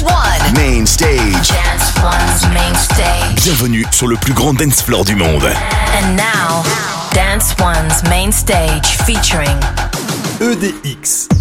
Dance One. Main stage. Dance One's main stage. Bienvenue sur le plus grand dance floor du monde. And now, Dance One's main stage featuring EDX.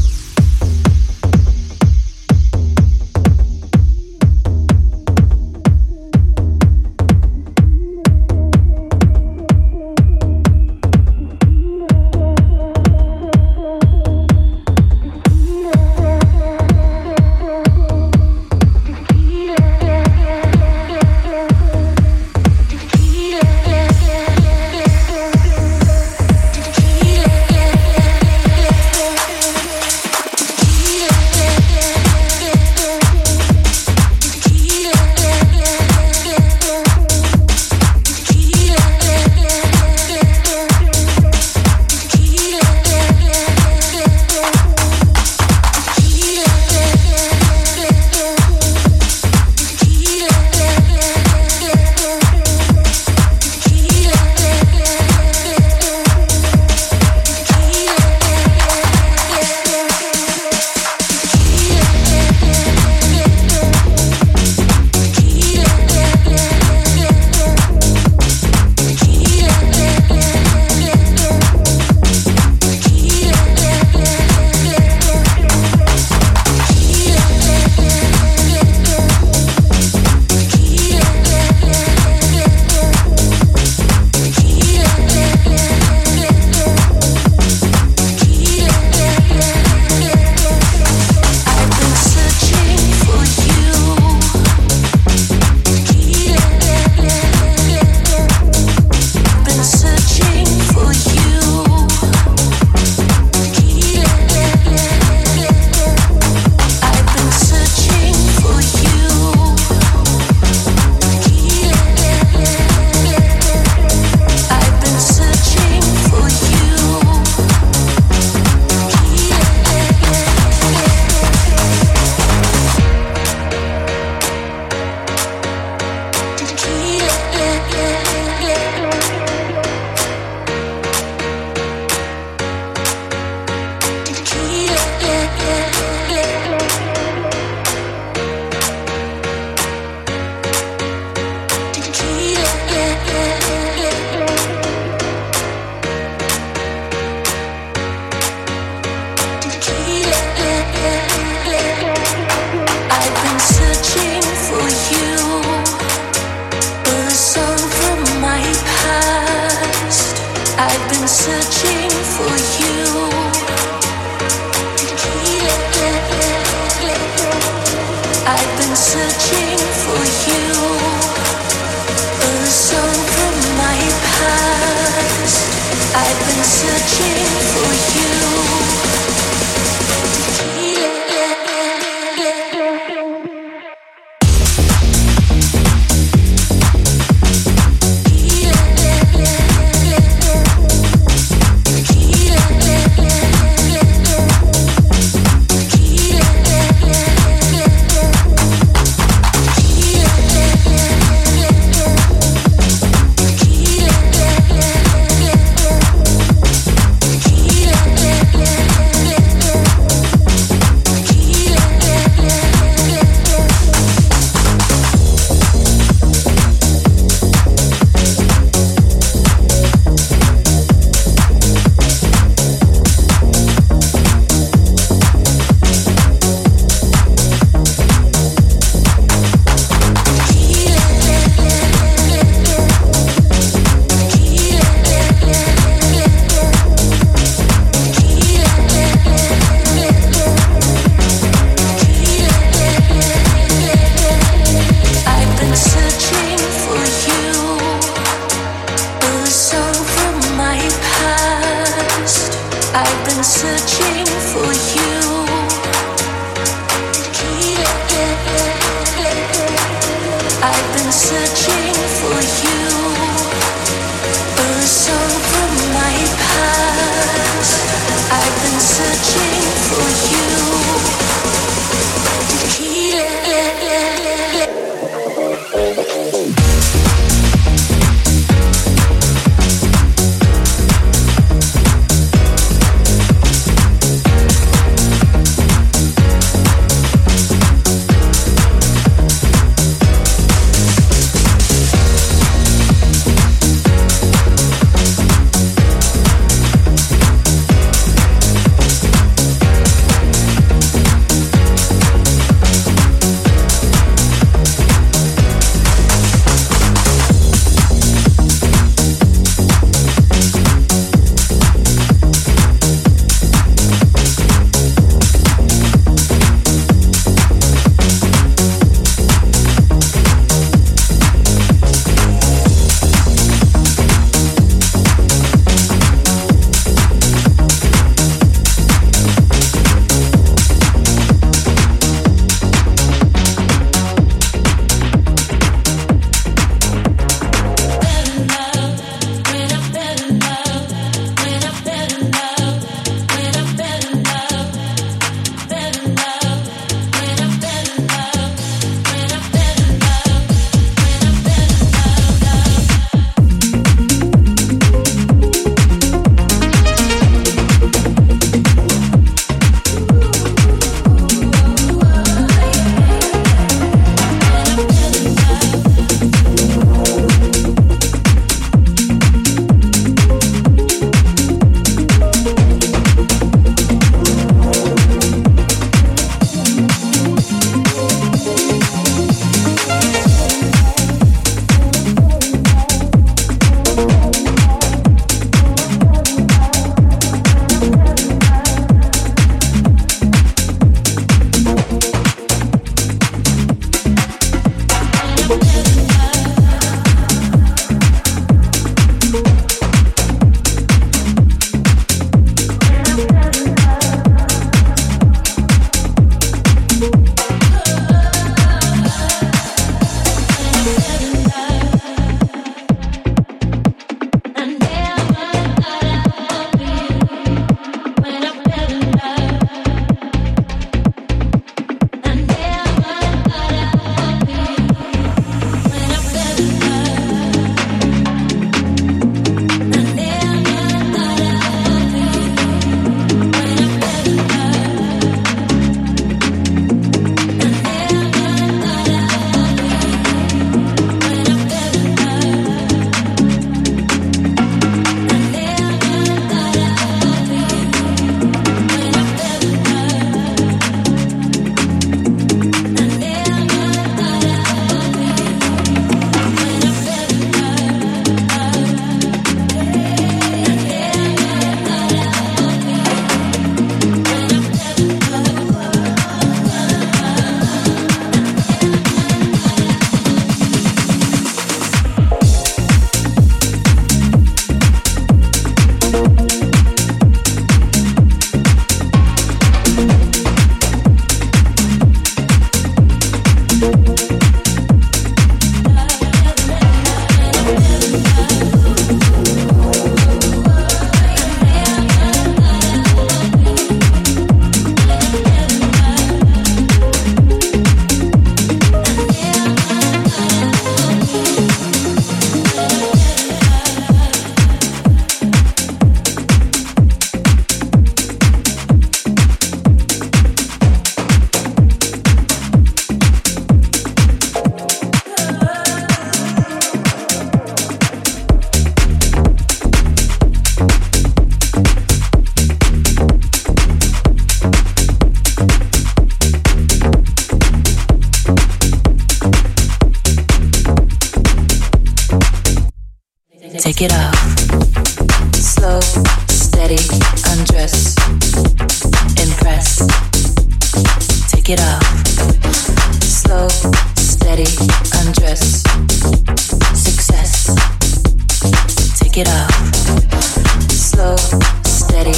steady,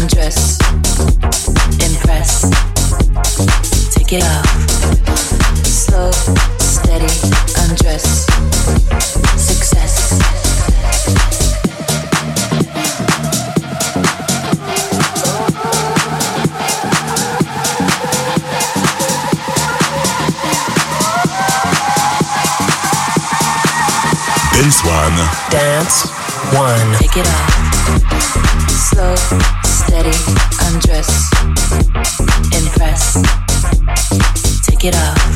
undress, impress, take it off. Slow, steady, undress, success. Dance one. Dance one. Take it off. Steady, undress, impress, take it off.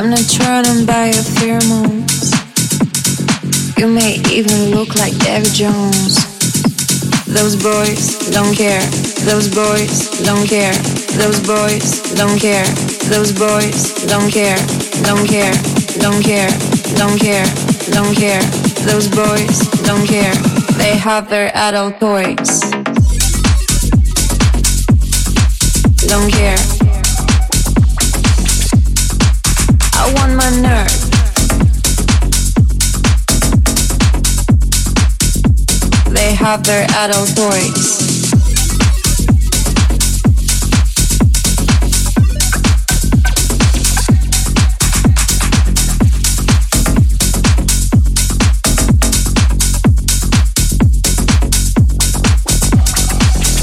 I'm not trying to buy your pheromones. You may even look like David Jones. Those boys don't care. Those boys don't care. Those boys don't care. Those boys don't care. Don't care. Don't care. Don't care. Don't care. Those boys don't care. They have their adult toys. Don't care have their adult toys.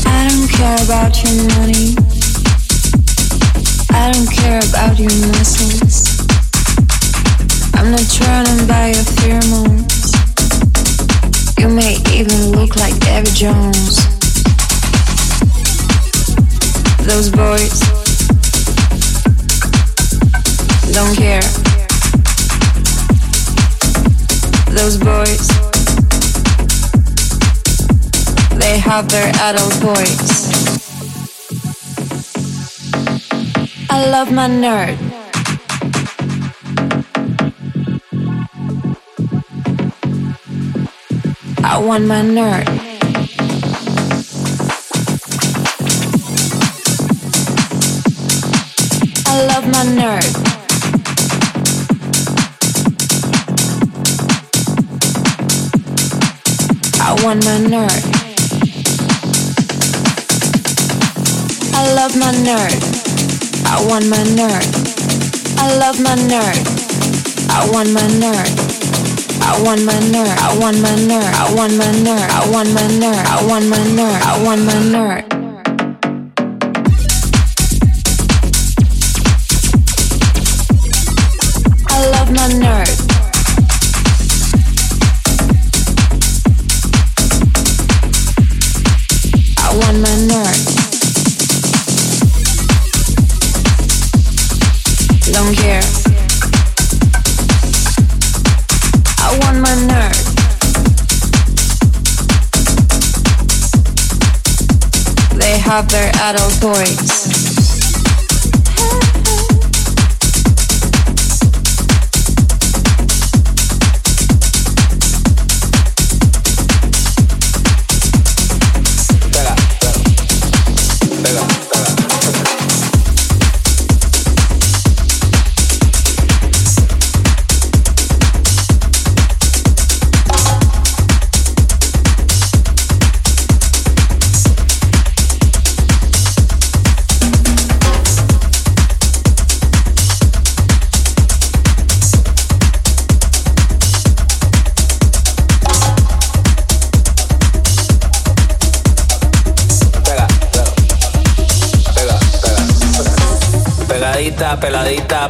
I don't care about your money. I don't care about your muscles. I'm not trying by your pheromones. You may even look like Debbie Jones. Those boys don't care. Those boys, they have their adult voice. I love my nerd. I want my nerd. I love my nerd. I want my nerd. I love my nerd. I want my nerd. I love my nerd. I want my nerd. I want my nerd. I want my nerd. I want my nerd. I want my nerd. I want my nerd. I want my nerd. I love my nerd. cover adult boys.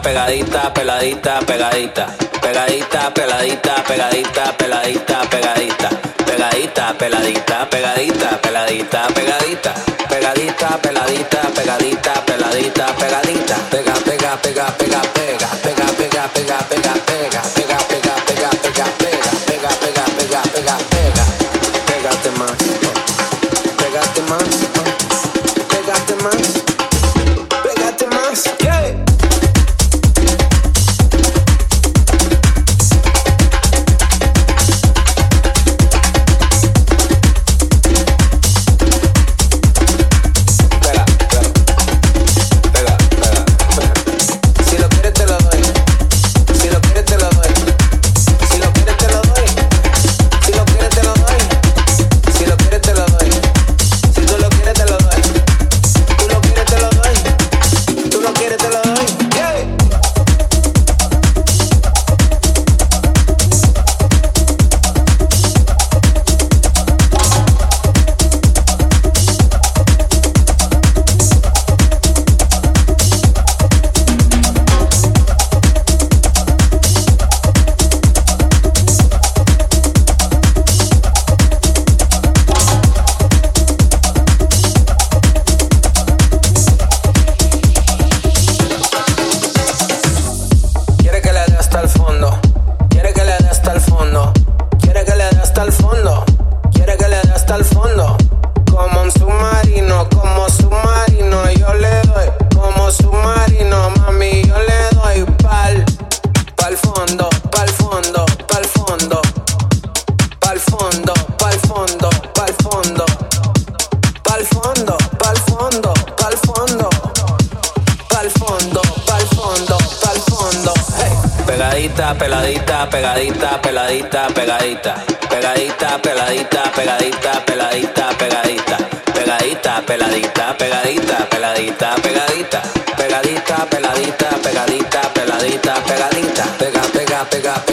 Pegadita, peladita, pegadita, pegadita, peladita, pegadita, peladita, pegadita, pegadita, peladita, pegadita, peladita, pegadita, pegadita, peladita, pegadita, peladita, pegadita, pega, pega, pega, pega, pega, pega, peladita, peladita, pegadita, pegadita, peladita, pegadita, peladita, pegadita, pegadita, peladita, pegadita, peladita, pegadita, pega, pega, pega.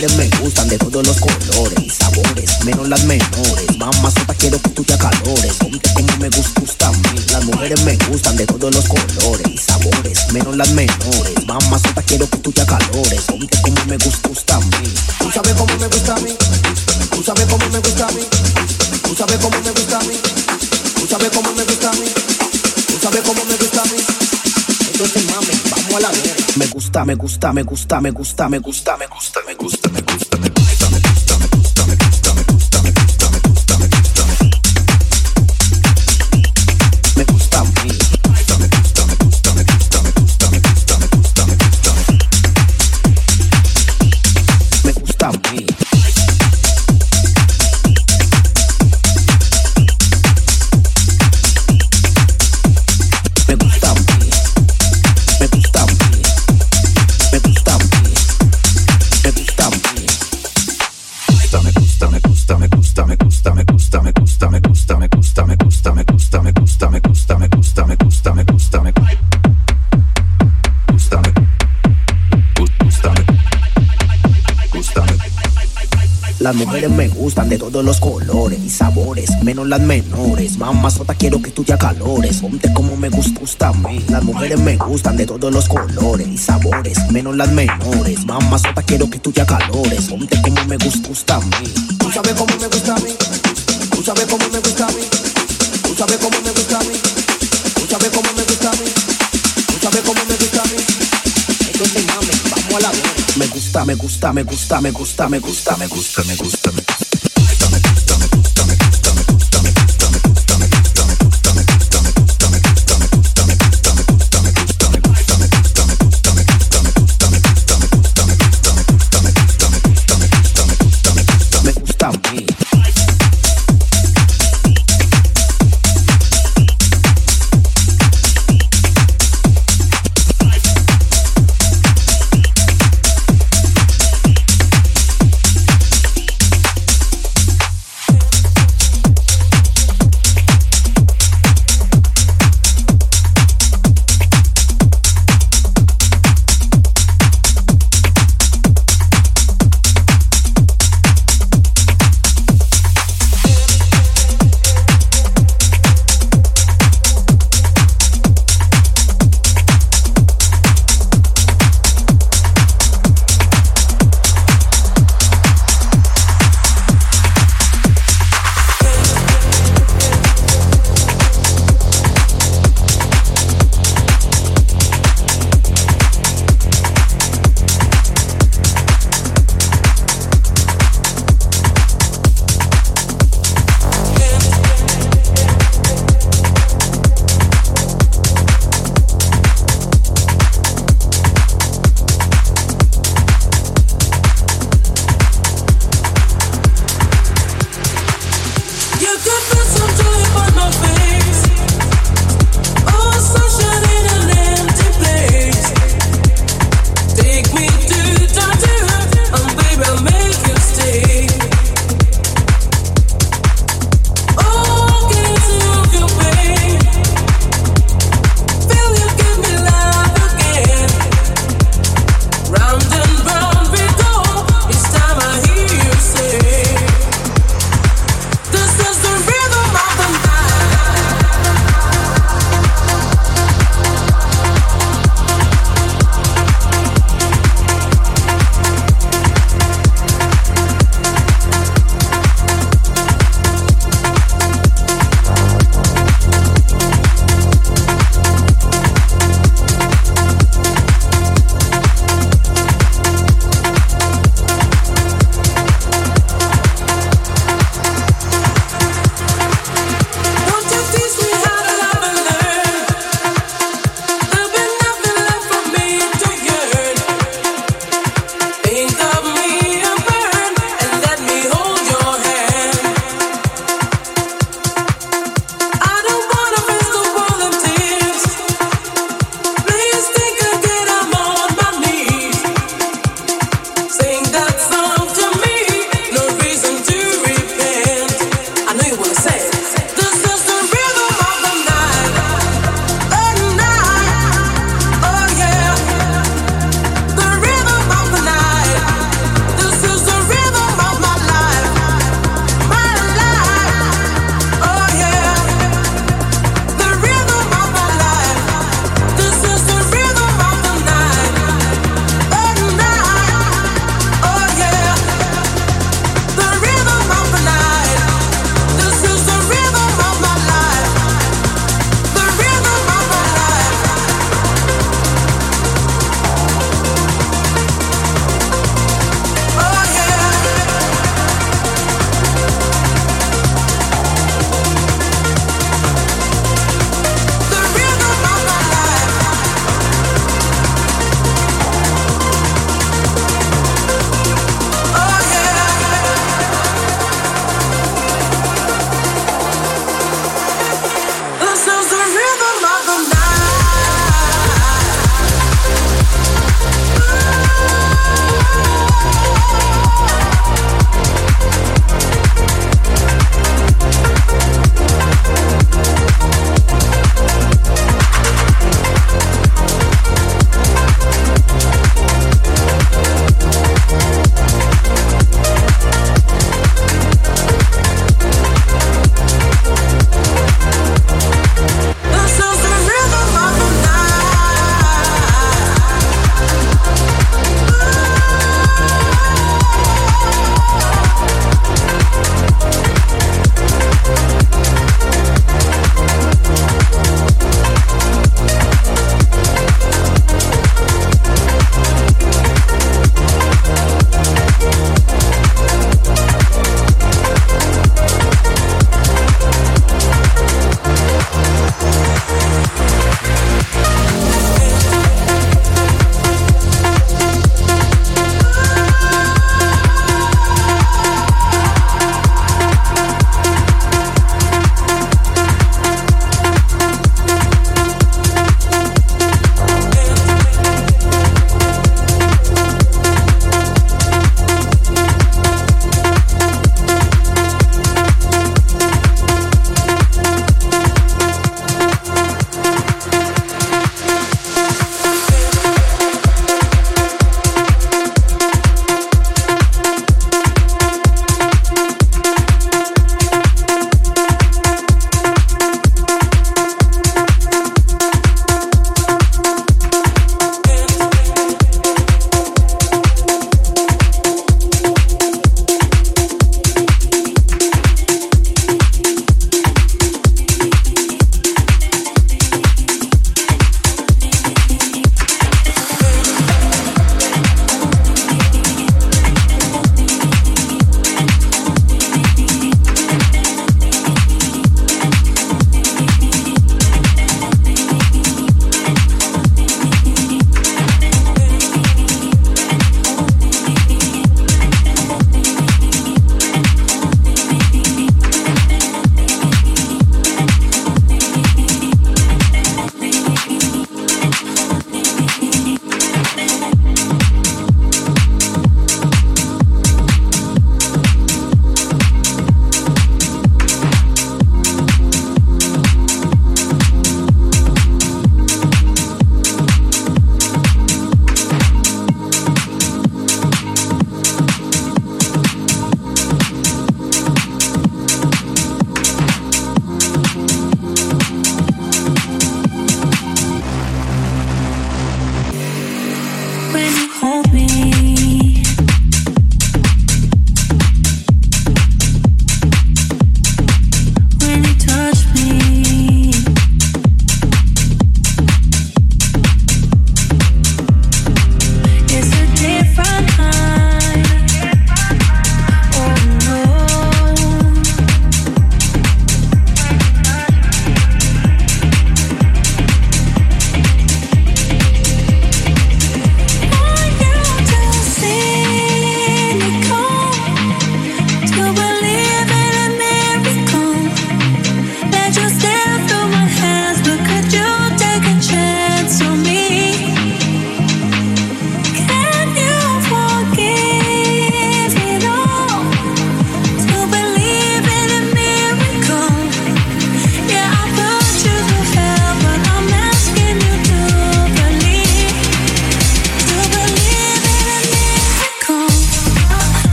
Mujeres me gustan de todos los colores y sabores, menos las menores. Mamá sota quiero que tú te acalores. Ponte como me gusta a mí. Las mujeres me gustan de todos los colores y sabores, menos las menores. Mamá sota quiero que tú te acalores. Ponte como me gusta a mí. Tú sabes cómo me gusta a mí. Tú sabes cómo me gusta a mí. Tú sabes cómo me gusta a mí. Tú sabes cómo me gusta a mí. Tú sabes cómo me gusta a mí te mames, vamos a la. Me gusta, me gusta, me gusta, me gusta, me gusta, me gusta, me gusta, me gusta. Me gusta. Las mujeres me gustan de todos los colores y sabores, menos las menores. Mamá sota quiero que tú te acalores. Ponte como me gusta, a mí. Las mujeres me gustan de todos los colores y sabores, menos las menores. Mamá sota quiero que tú te acalores. Ponte como me gusta, gusta a mí. Tú sabes cómo me gusta a mí. Tú sabes cómo me gusta a mí. Tú sabes cómo me gusta a mí. Tú sabes cómo me gusta a mí. Tú sabes cómo me gusta a mí. Entonces mami, vamos a la guerra. Me gusta, me gusta, me gusta, me gusta, me gusta, me gusta, me gusta, me gusta.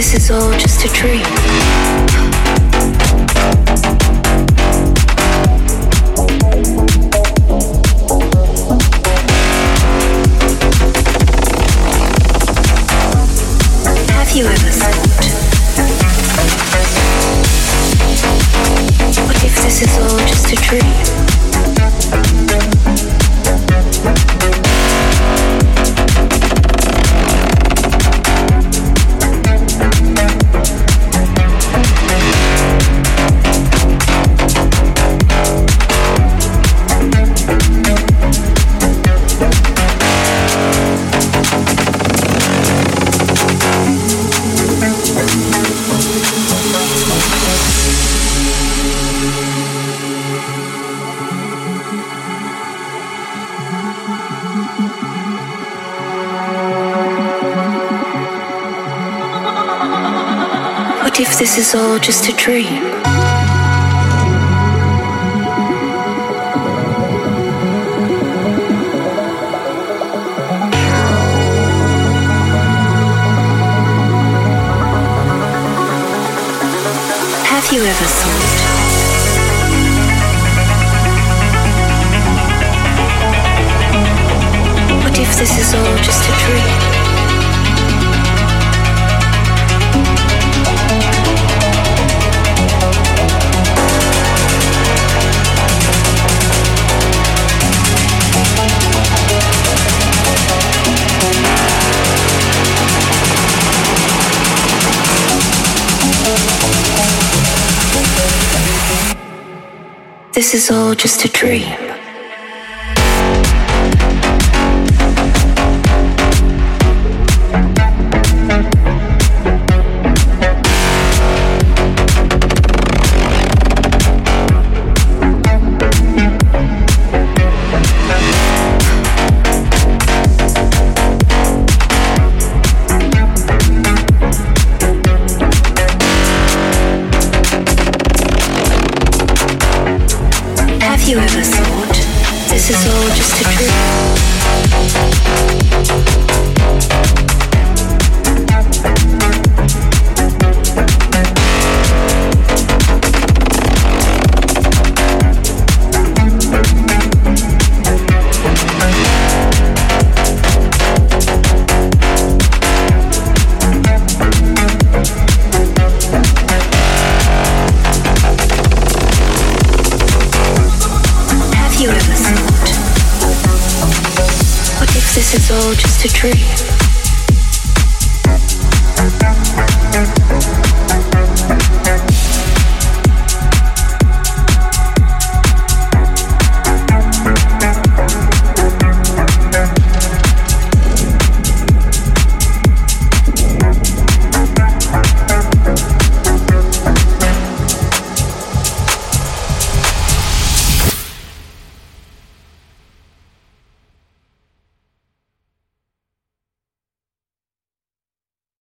This is all just a dream? Is all just a dream. Have you ever thought? This is all just a dream.